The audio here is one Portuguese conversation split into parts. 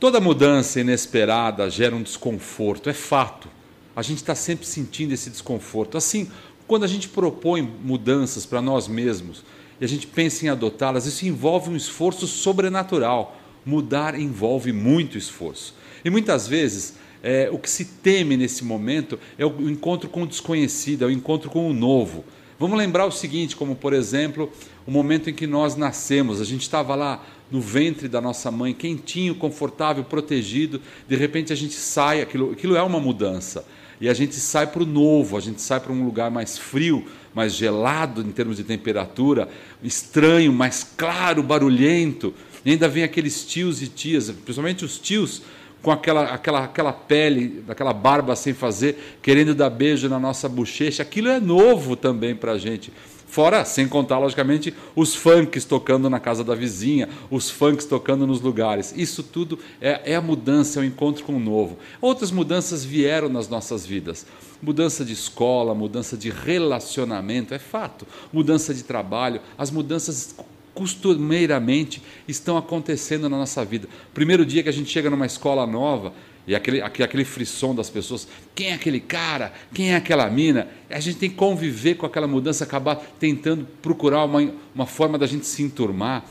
Toda mudança inesperada gera um desconforto, é fato. A gente está sempre sentindo esse desconforto. Assim, quando a gente propõe mudanças para nós mesmos e a gente pensa em adotá-las, isso envolve um esforço sobrenatural. Mudar envolve muito esforço. E muitas vezes é, o que se teme nesse momento é o encontro com o desconhecido, é o encontro com o novo. Vamos lembrar o seguinte, como por exemplo, o momento em que nós nascemos, a gente estava lá no ventre da nossa mãe, quentinho, confortável, protegido, de repente a gente sai, aquilo, aquilo é uma mudança. E a gente sai para o novo, a gente sai para um lugar mais frio, mais gelado em termos de temperatura, estranho, mais claro, barulhento. E ainda vem aqueles tios e tias, principalmente os tios, com aquela, aquela, aquela pele, aquela barba sem fazer, querendo dar beijo na nossa bochecha. Aquilo é novo também para a gente. Fora, sem contar, logicamente, os funks tocando na casa da vizinha, os funks tocando nos lugares. Isso tudo é, é a mudança, é o encontro com o novo. Outras mudanças vieram nas nossas vidas. Mudança de escola, mudança de relacionamento, é fato. Mudança de trabalho, as mudanças costumeiramente estão acontecendo na nossa vida. Primeiro dia que a gente chega numa escola nova, e aquele, aquele frisson das pessoas, quem é aquele cara, quem é aquela mina, a gente tem que conviver com aquela mudança, acabar tentando procurar uma, uma forma da gente se enturmar.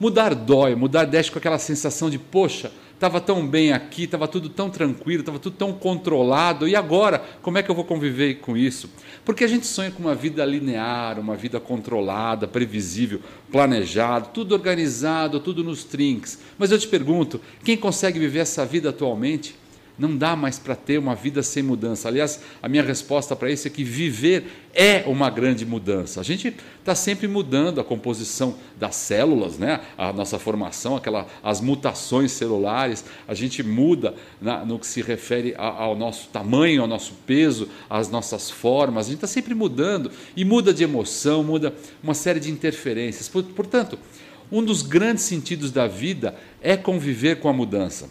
Mudar dói, mudar deixa com aquela sensação de, poxa, estava tão bem aqui, estava tudo tão tranquilo, estava tudo tão controlado, e agora, como é que eu vou conviver com isso? Porque a gente sonha com uma vida linear, uma vida controlada, previsível, planejado, tudo organizado, tudo nos trinques. Mas eu te pergunto, quem consegue viver essa vida atualmente? Não dá mais para ter uma vida sem mudança. Aliás, a minha resposta para isso é que viver é uma grande mudança. A gente está sempre mudando a composição das células, né? a nossa formação, aquela, as mutações celulares, a gente muda na, no que se refere ao nosso tamanho, ao nosso peso, às nossas formas, a gente está sempre mudando e muda de emoção, muda uma série de interferências. Portanto, um dos grandes sentidos da vida é conviver com a mudança.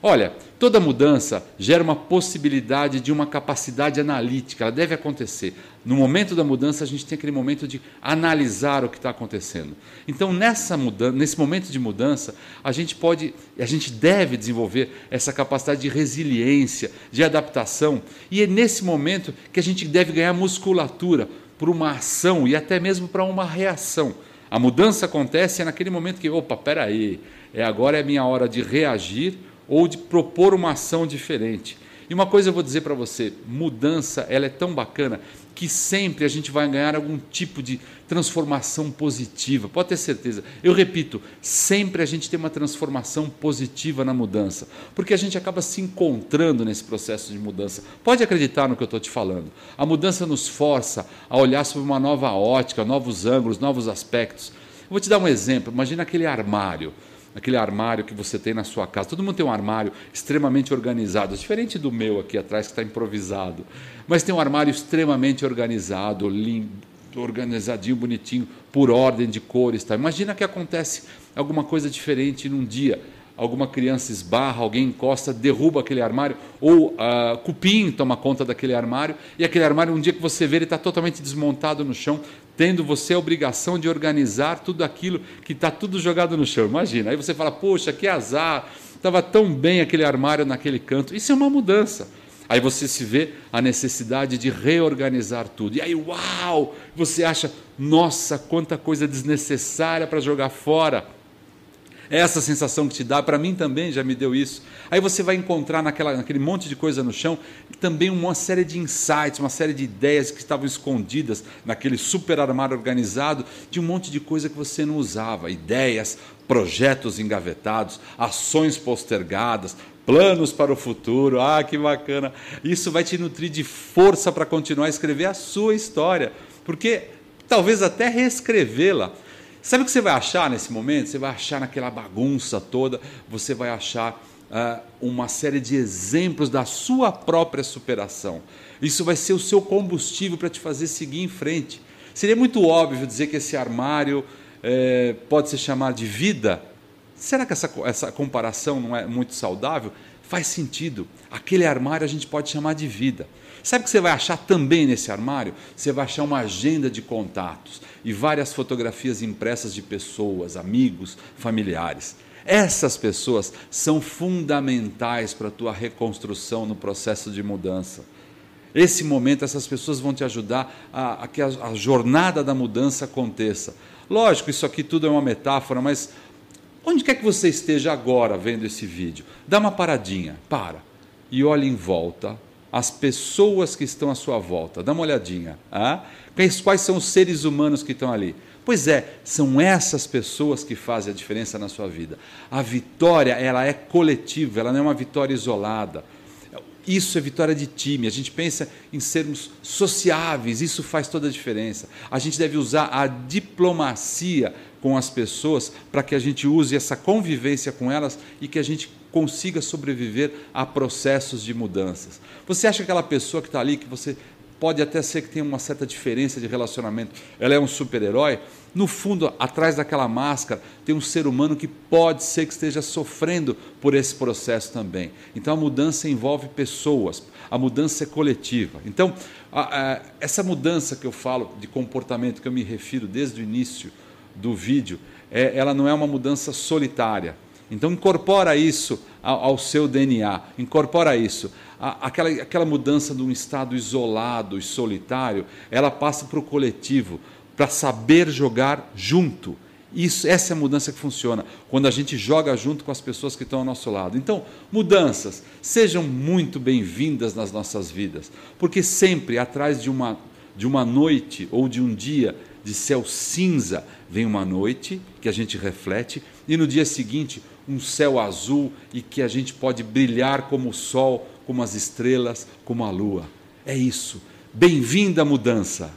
Olha, toda mudança gera uma possibilidade de uma capacidade analítica, ela deve acontecer. No momento da mudança, a gente tem aquele momento de analisar o que está acontecendo. Então, nessa mudança, nesse momento de mudança, a gente pode, a gente deve desenvolver essa capacidade de resiliência, de adaptação, e é nesse momento que a gente deve ganhar musculatura para uma ação e até mesmo para uma reação. A mudança acontece é naquele momento que, opa, peraí, é agora é minha hora de reagir ou de propor uma ação diferente. E uma coisa eu vou dizer para você, mudança, ela é tão bacana que sempre a gente vai ganhar algum tipo de transformação positiva. Pode ter certeza. Eu repito, sempre a gente tem uma transformação positiva na mudança, porque a gente acaba se encontrando nesse processo de mudança. Pode acreditar no que eu estou te falando. A mudança nos força a olhar sobre uma nova ótica, novos ângulos, novos aspectos. Eu vou te dar um exemplo. Imagina aquele armário aquele armário que você tem na sua casa. Todo mundo tem um armário extremamente organizado, diferente do meu aqui atrás que está improvisado. Mas tem um armário extremamente organizado, limpo, organizadinho, bonitinho, por ordem de cores. Tá? Imagina que acontece alguma coisa diferente num dia. Alguma criança esbarra, alguém encosta, derruba aquele armário, ou uh, cupim toma conta daquele armário, e aquele armário, um dia que você vê, ele está totalmente desmontado no chão, tendo você a obrigação de organizar tudo aquilo que está tudo jogado no chão. Imagina, aí você fala, poxa, que azar, estava tão bem aquele armário naquele canto. Isso é uma mudança. Aí você se vê a necessidade de reorganizar tudo. E aí, uau! Você acha, nossa, quanta coisa desnecessária para jogar fora. Essa sensação que te dá, para mim também já me deu isso. Aí você vai encontrar naquela, naquele monte de coisa no chão também uma série de insights, uma série de ideias que estavam escondidas naquele super armário organizado de um monte de coisa que você não usava. Ideias, projetos engavetados, ações postergadas, planos para o futuro. Ah, que bacana! Isso vai te nutrir de força para continuar a escrever a sua história, porque talvez até reescrevê-la Sabe o que você vai achar nesse momento? Você vai achar naquela bagunça toda, você vai achar uh, uma série de exemplos da sua própria superação. Isso vai ser o seu combustível para te fazer seguir em frente. Seria muito óbvio dizer que esse armário eh, pode ser chamado de vida. Será que essa, essa comparação não é muito saudável? Faz sentido. Aquele armário a gente pode chamar de vida. Sabe o que você vai achar também nesse armário? Você vai achar uma agenda de contatos e várias fotografias impressas de pessoas, amigos, familiares. Essas pessoas são fundamentais para a tua reconstrução no processo de mudança. Esse momento, essas pessoas vão te ajudar a, a que a, a jornada da mudança aconteça. Lógico, isso aqui tudo é uma metáfora, mas onde quer que você esteja agora vendo esse vídeo, dá uma paradinha, para e olhe em volta as pessoas que estão à sua volta. Dá uma olhadinha. Ah? Quais são os seres humanos que estão ali? Pois é, são essas pessoas que fazem a diferença na sua vida. A vitória, ela é coletiva, ela não é uma vitória isolada. Isso é vitória de time. A gente pensa em sermos sociáveis, isso faz toda a diferença. A gente deve usar a diplomacia com as pessoas para que a gente use essa convivência com elas e que a gente consiga sobreviver a processos de mudanças. Você acha que aquela pessoa que está ali, que você pode até ser que tenha uma certa diferença de relacionamento, ela é um super-herói? No fundo, atrás daquela máscara, tem um ser humano que pode ser que esteja sofrendo por esse processo também. Então, a mudança envolve pessoas, a mudança é coletiva. Então, a, a, essa mudança que eu falo de comportamento, que eu me refiro desde o início do vídeo, é, ela não é uma mudança solitária. Então, incorpora isso ao, seu DNA, incorpora isso. Aquela, aquela mudança de um estado isolado e solitário, ela passa para o coletivo para saber jogar junto. Isso, essa é a mudança que funciona, quando a gente joga junto com as pessoas que estão ao nosso lado. Então, mudanças, sejam muito bem-vindas nas nossas vidas, porque sempre atrás de uma, de uma noite ou de um dia de céu cinza vem uma noite que a gente reflete, e no dia seguinte, um céu azul e que a gente pode brilhar como o sol, como as estrelas, como a lua. É isso. Bem-vinda a mudança.